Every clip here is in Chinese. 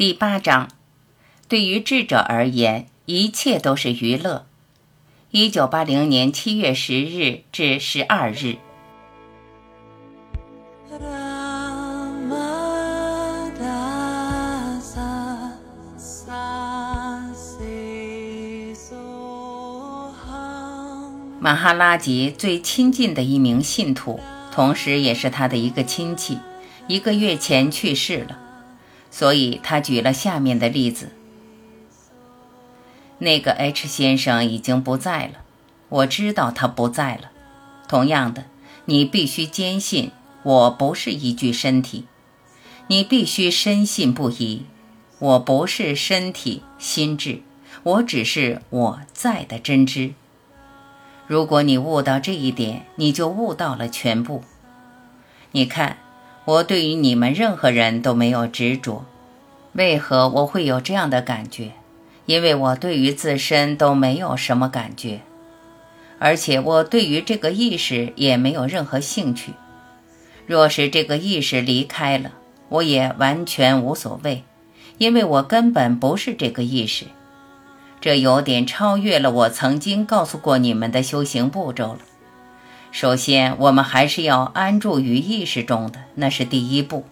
第八章，对于智者而言，一切都是娱乐。一九八零年七月十日至十二日。马哈拉吉最亲近的一名信徒，同时也是他的一个亲戚，一个月前去世了，所以他举了下面的例子：那个 H 先生已经不在了，我知道他不在了。同样的，你必须坚信我不是一具身体，你必须深信不疑，我不是身体、心智，我只是我在的真知。如果你悟到这一点，你就悟到了全部。你看，我对于你们任何人都没有执着。为何我会有这样的感觉？因为我对于自身都没有什么感觉，而且我对于这个意识也没有任何兴趣。若是这个意识离开了，我也完全无所谓，因为我根本不是这个意识。这有点超越了我曾经告诉过你们的修行步骤了。首先，我们还是要安住于意识中的，那是第一步。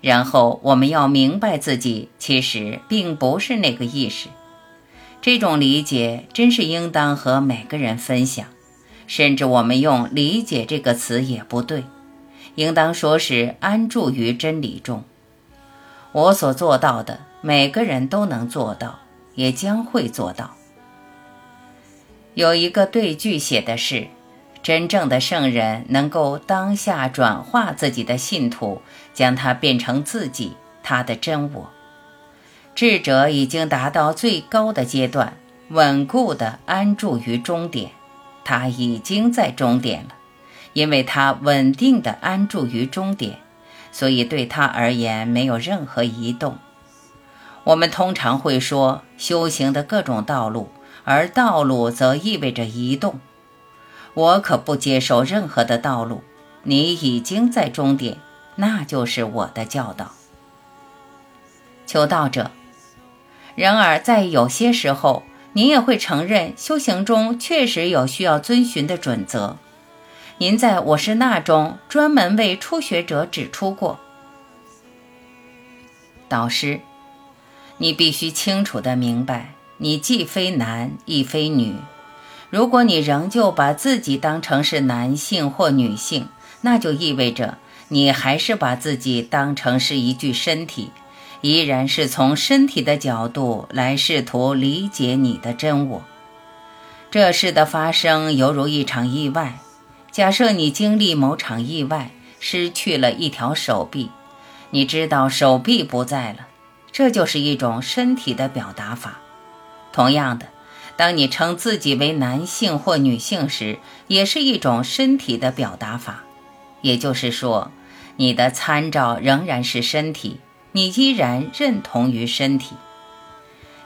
然后，我们要明白自己其实并不是那个意识。这种理解真是应当和每个人分享。甚至我们用“理解”这个词也不对，应当说是安住于真理中。我所做到的，每个人都能做到。也将会做到。有一个对句写的是：真正的圣人能够当下转化自己的信徒，将它变成自己，他的真我。智者已经达到最高的阶段，稳固地安住于终点。他已经在终点了，因为他稳定地安住于终点，所以对他而言没有任何移动。我们通常会说修行的各种道路，而道路则意味着移动。我可不接受任何的道路。你已经在终点，那就是我的教导。求道者。然而，在有些时候，您也会承认修行中确实有需要遵循的准则。您在我是那中专门为初学者指出过。导师。你必须清楚地明白，你既非男亦非女。如果你仍旧把自己当成是男性或女性，那就意味着你还是把自己当成是一具身体，依然是从身体的角度来试图理解你的真我。这事的发生犹如一场意外。假设你经历某场意外，失去了一条手臂，你知道手臂不在了。这就是一种身体的表达法。同样的，当你称自己为男性或女性时，也是一种身体的表达法。也就是说，你的参照仍然是身体，你依然认同于身体，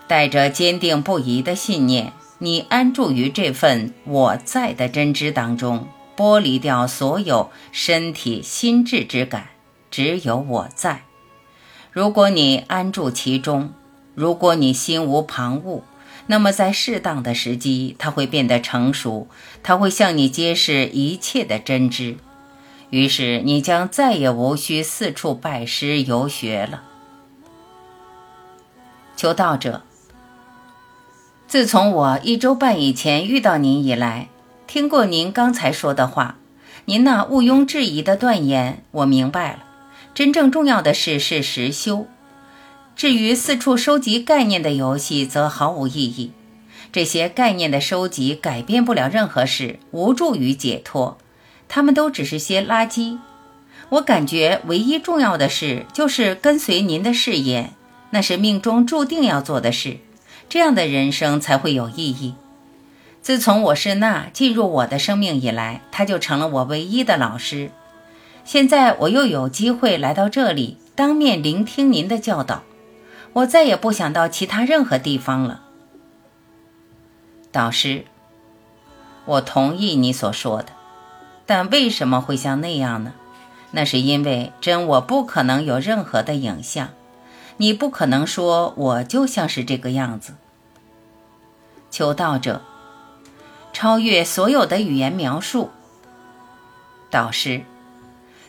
带着坚定不移的信念，你安住于这份我在的真知当中，剥离掉所有身体心智之感，只有我在。如果你安住其中，如果你心无旁骛，那么在适当的时机，它会变得成熟，它会向你揭示一切的真知。于是你将再也无需四处拜师游学了。求道者，自从我一周半以前遇到您以来，听过您刚才说的话，您那毋庸置疑的断言，我明白了。真正重要的事是实修，至于四处收集概念的游戏则毫无意义。这些概念的收集改变不了任何事，无助于解脱，它们都只是些垃圾。我感觉唯一重要的事就是跟随您的誓言，那是命中注定要做的事，这样的人生才会有意义。自从我是那进入我的生命以来，他就成了我唯一的老师。现在我又有机会来到这里，当面聆听您的教导。我再也不想到其他任何地方了。导师，我同意你所说的，但为什么会像那样呢？那是因为真我不可能有任何的影像。你不可能说我就像是这个样子。求道者，超越所有的语言描述。导师，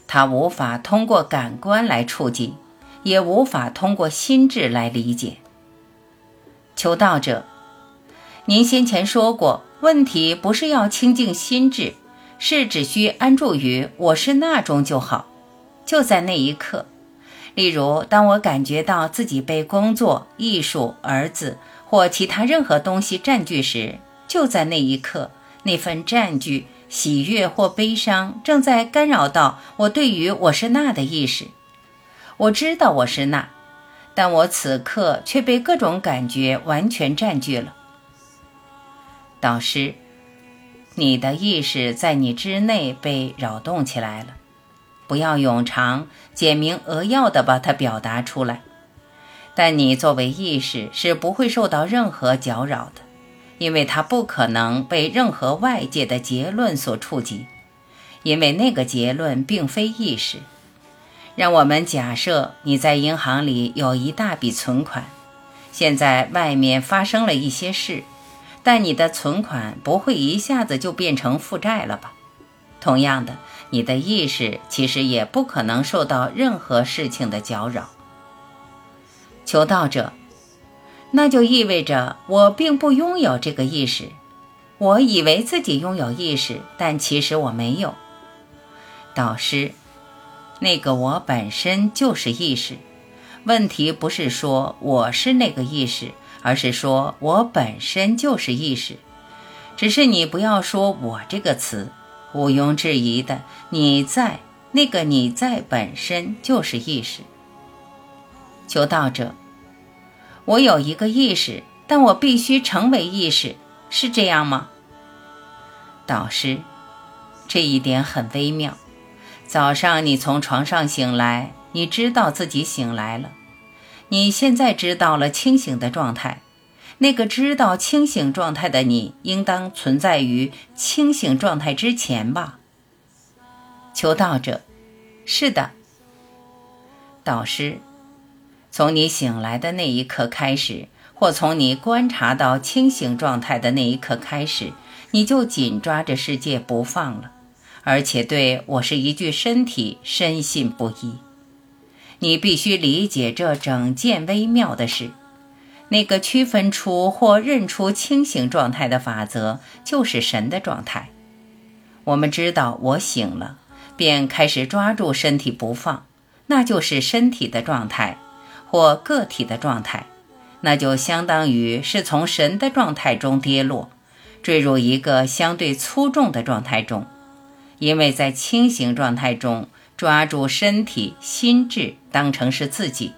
他无法通过感官来触及，也无法通过心智来理解。求道者，您先前说过，问题不是要清净心智，是只需安住于我是那中就好，就在那一刻。例如，当我感觉到自己被工作、艺术、儿子或其他任何东西占据时，就在那一刻，那份占据、喜悦或悲伤正在干扰到我对于我是那的意识。我知道我是那，但我此刻却被各种感觉完全占据了。导师，你的意识在你之内被扰动起来了。不要冗长、简明扼要地把它表达出来。但你作为意识是不会受到任何搅扰的，因为它不可能被任何外界的结论所触及，因为那个结论并非意识。让我们假设你在银行里有一大笔存款，现在外面发生了一些事，但你的存款不会一下子就变成负债了吧？同样的。你的意识其实也不可能受到任何事情的搅扰。求道者，那就意味着我并不拥有这个意识。我以为自己拥有意识，但其实我没有。导师，那个我本身就是意识。问题不是说我是那个意识，而是说我本身就是意识。只是你不要说我这个词。毋庸置疑的，你在那个你在本身就是意识。求道者，我有一个意识，但我必须成为意识，是这样吗？导师，这一点很微妙。早上你从床上醒来，你知道自己醒来了，你现在知道了清醒的状态。那个知道清醒状态的你，应当存在于清醒状态之前吧？求道者，是的。导师，从你醒来的那一刻开始，或从你观察到清醒状态的那一刻开始，你就紧抓着世界不放了，而且对我是一具身体深信不疑。你必须理解这整件微妙的事。那个区分出或认出清醒状态的法则，就是神的状态。我们知道我醒了，便开始抓住身体不放，那就是身体的状态，或个体的状态，那就相当于是从神的状态中跌落，坠入一个相对粗重的状态中。因为在清醒状态中，抓住身体、心智当成是自己，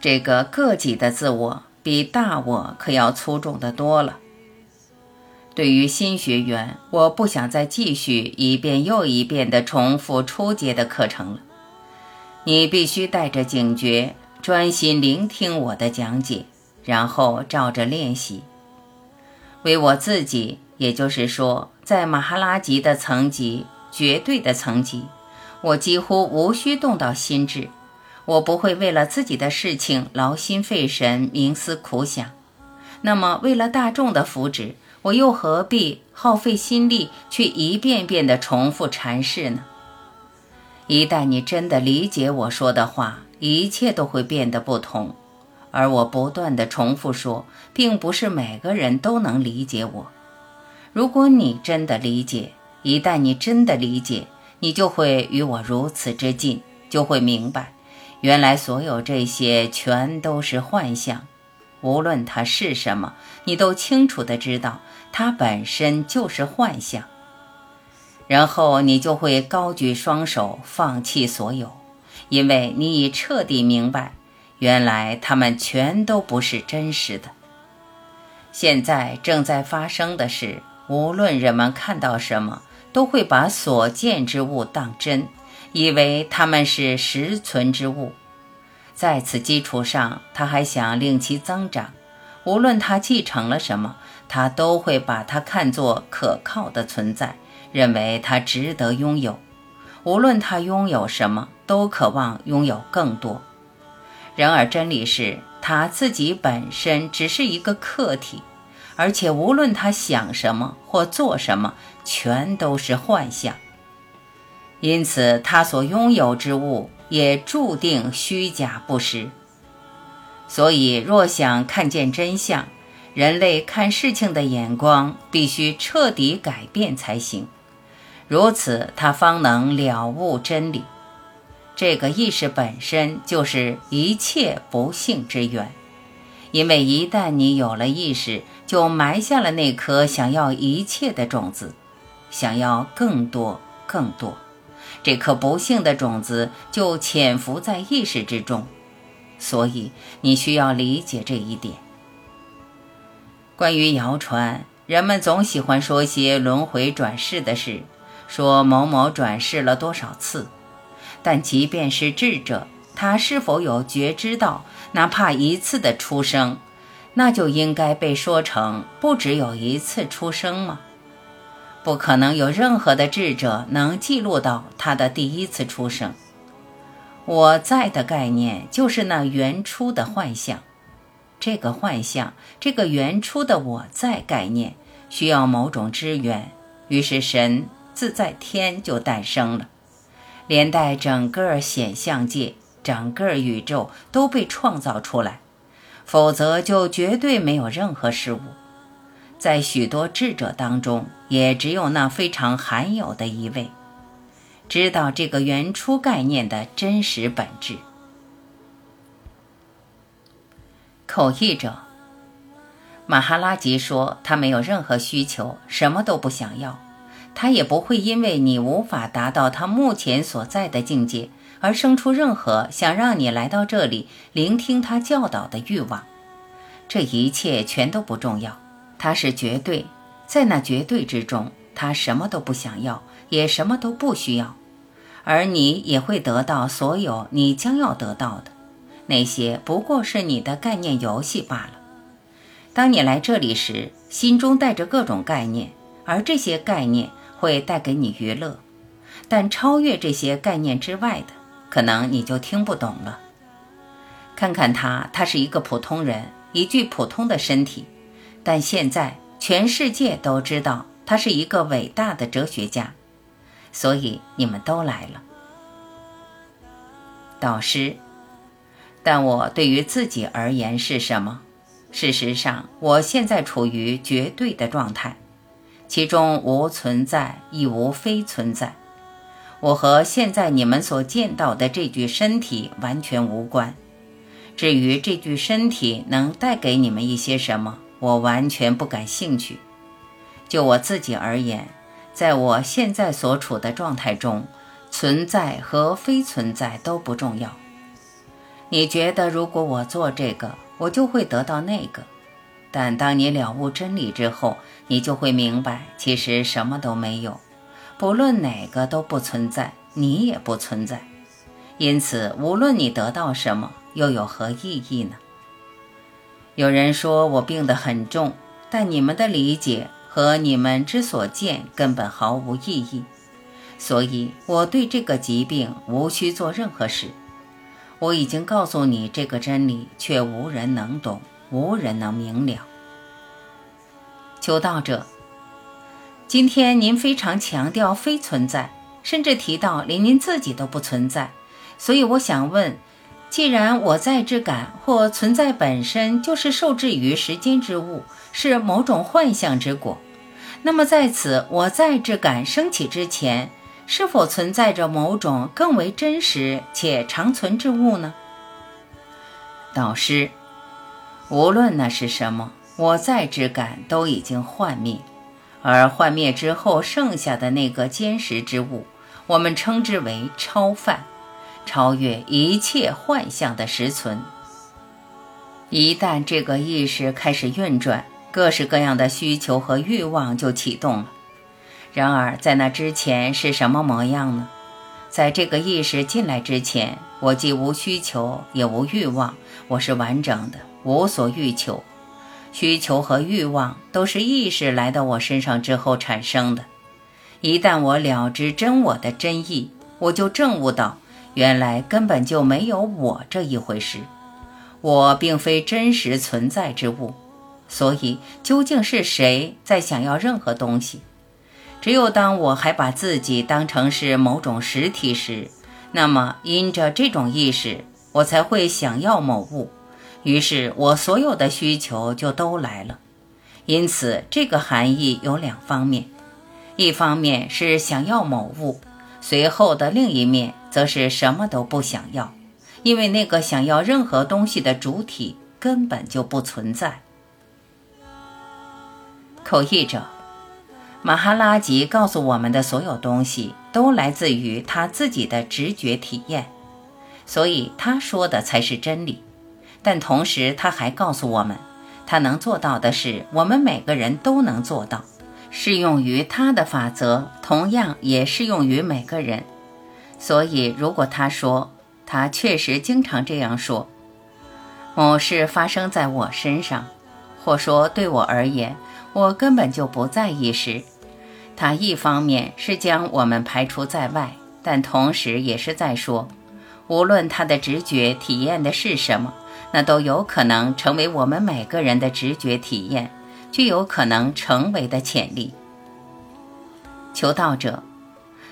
这个个体的自我。比大我可要粗重的多了。对于新学员，我不想再继续一遍又一遍地重复初阶的课程了。你必须带着警觉，专心聆听我的讲解，然后照着练习。为我自己，也就是说，在马哈拉吉的层级，绝对的层级，我几乎无需动到心智。我不会为了自己的事情劳心费神、冥思苦想。那么，为了大众的福祉，我又何必耗费心力去一遍遍地重复阐释呢？一旦你真的理解我说的话，一切都会变得不同。而我不断地重复说，并不是每个人都能理解我。如果你真的理解，一旦你真的理解，你就会与我如此之近，就会明白。原来所有这些全都是幻象，无论它是什么，你都清楚的知道它本身就是幻象。然后你就会高举双手，放弃所有，因为你已彻底明白，原来它们全都不是真实的。现在正在发生的是，无论人们看到什么，都会把所见之物当真。以为他们是实存之物，在此基础上，他还想令其增长。无论他继承了什么，他都会把它看作可靠的存在，认为它值得拥有。无论他拥有什么，都渴望拥有更多。然而真理是，他自己本身只是一个客体，而且无论他想什么或做什么，全都是幻象。因此，他所拥有之物也注定虚假不实。所以，若想看见真相，人类看事情的眼光必须彻底改变才行。如此，他方能了悟真理。这个意识本身就是一切不幸之源，因为一旦你有了意识，就埋下了那颗想要一切的种子，想要更多、更多。这颗不幸的种子就潜伏在意识之中，所以你需要理解这一点。关于谣传，人们总喜欢说些轮回转世的事。说某某转世了多少次，但即便是智者，他是否有觉知到哪怕一次的出生，那就应该被说成不只有一次出生吗？不可能有任何的智者能记录到他的第一次出生。我在的概念就是那原初的幻象，这个幻象，这个原初的我在概念需要某种支援，于是神。自在天就诞生了，连带整个显象界、整个宇宙都被创造出来，否则就绝对没有任何事物。在许多智者当中，也只有那非常罕有的一位，知道这个原初概念的真实本质。口译者马哈拉吉说：“他没有任何需求，什么都不想要。”他也不会因为你无法达到他目前所在的境界而生出任何想让你来到这里聆听他教导的欲望。这一切全都不重要。他是绝对，在那绝对之中，他什么都不想要，也什么都不需要。而你也会得到所有你将要得到的。那些不过是你的概念游戏罢了。当你来这里时，心中带着各种概念，而这些概念。会带给你娱乐，但超越这些概念之外的，可能你就听不懂了。看看他，他是一个普通人，一具普通的身体，但现在全世界都知道他是一个伟大的哲学家，所以你们都来了。导师，但我对于自己而言是什么？事实上，我现在处于绝对的状态。其中无存在，亦无非存在。我和现在你们所见到的这具身体完全无关。至于这具身体能带给你们一些什么，我完全不感兴趣。就我自己而言，在我现在所处的状态中，存在和非存在都不重要。你觉得，如果我做这个，我就会得到那个？但当你了悟真理之后，你就会明白，其实什么都没有，不论哪个都不存在，你也不存在。因此，无论你得到什么，又有何意义呢？有人说我病得很重，但你们的理解和你们之所见根本毫无意义，所以我对这个疾病无需做任何事。我已经告诉你这个真理，却无人能懂。无人能明了。求道者，今天您非常强调非存在，甚至提到连您自己都不存在。所以我想问：既然我在之感或存在本身就是受制于时间之物，是某种幻象之果，那么在此我在之感升起之前，是否存在着某种更为真实且长存之物呢？导师。无论那是什么，我在之感都已经幻灭，而幻灭之后剩下的那个坚实之物，我们称之为超范，超越一切幻象的实存。一旦这个意识开始运转，各式各样的需求和欲望就启动了。然而，在那之前是什么模样呢？在这个意识进来之前，我既无需求，也无欲望，我是完整的。无所欲求，需求和欲望都是意识来到我身上之后产生的。一旦我了知真我的真意，我就证悟到，原来根本就没有我这一回事，我并非真实存在之物，所以究竟是谁在想要任何东西？只有当我还把自己当成是某种实体时，那么因着这种意识，我才会想要某物，于是我所有的需求就都来了。因此，这个含义有两方面：一方面是想要某物，随后的另一面则是什么都不想要。因为那个想要任何东西的主体根本就不存在。口译者马哈拉吉告诉我们的所有东西都来自于他自己的直觉体验，所以他说的才是真理。但同时，他还告诉我们，他能做到的事，我们每个人都能做到。适用于他的法则，同样也适用于每个人。所以，如果他说，他确实经常这样说：“某事发生在我身上，或说对我而言，我根本就不在意时。”他一方面是将我们排除在外，但同时也是在说，无论他的直觉体验的是什么，那都有可能成为我们每个人的直觉体验，具有可能成为的潜力。求道者。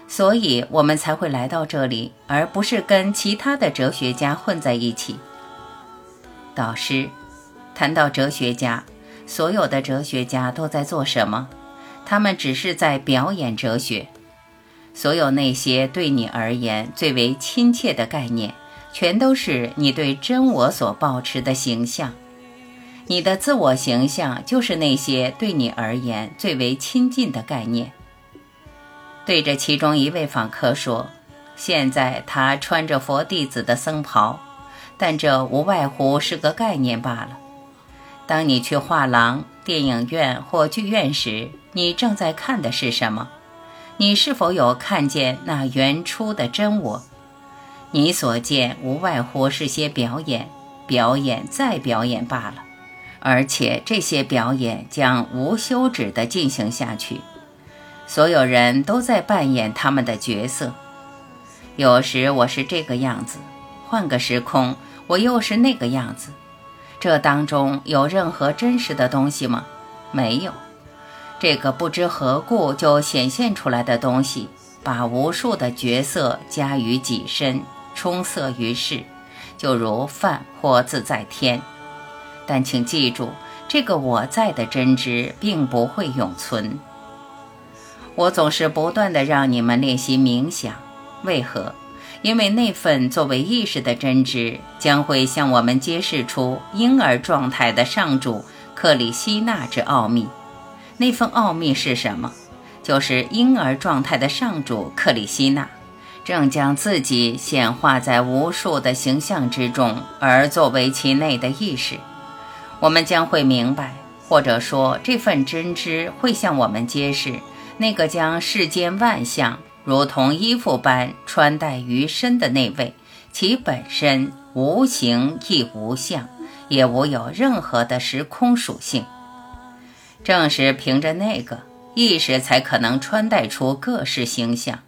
所以我们才会来到这里，而不是跟其他的哲学家混在一起。导师谈到哲学家，所有的哲学家都在做什么？他们只是在表演哲学。所有那些对你而言最为亲切的概念，全都是你对真我所保持的形象。你的自我形象就是那些对你而言最为亲近的概念。对着其中一位访客说：“现在他穿着佛弟子的僧袍，但这无外乎是个概念罢了。当你去画廊、电影院或剧院时，你正在看的是什么？你是否有看见那原初的真我？你所见无外乎是些表演，表演再表演罢了，而且这些表演将无休止地进行下去。”所有人都在扮演他们的角色。有时我是这个样子，换个时空，我又是那个样子。这当中有任何真实的东西吗？没有。这个不知何故就显现出来的东西，把无数的角色加于己身，充塞于世，就如饭或自在天。但请记住，这个我在的真知并不会永存。我总是不断的让你们练习冥想，为何？因为那份作为意识的真知将会向我们揭示出婴儿状态的上主克里希那之奥秘。那份奥秘是什么？就是婴儿状态的上主克里希那正将自己显化在无数的形象之中，而作为其内的意识。我们将会明白，或者说这份真知会向我们揭示。那个将世间万象如同衣服般穿戴于身的那位，其本身无形亦无相，也无有任何的时空属性。正是凭着那个意识，才可能穿戴出各式形象，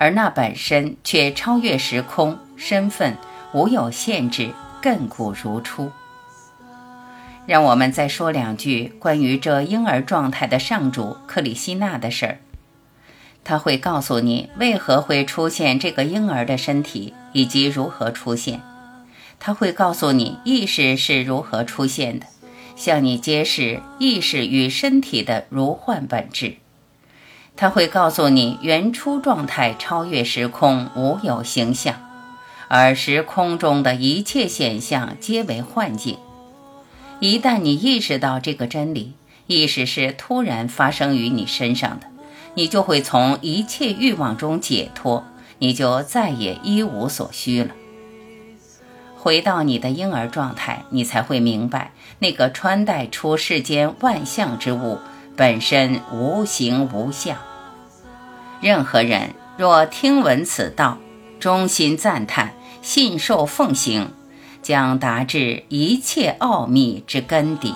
而那本身却超越时空、身份，无有限制，亘古如初。让我们再说两句关于这婴儿状态的上主克里希那的事儿。他会告诉你为何会出现这个婴儿的身体，以及如何出现。他会告诉你意识是如何出现的，向你揭示意识与身体的如幻本质。他会告诉你原初状态超越时空，无有形象，而时空中的一切显象皆为幻境。一旦你意识到这个真理，意识是突然发生于你身上的，你就会从一切欲望中解脱，你就再也一无所需了。回到你的婴儿状态，你才会明白，那个穿戴出世间万象之物本身无形无相。任何人若听闻此道，衷心赞叹，信受奉行。将达至一切奥秘之根底。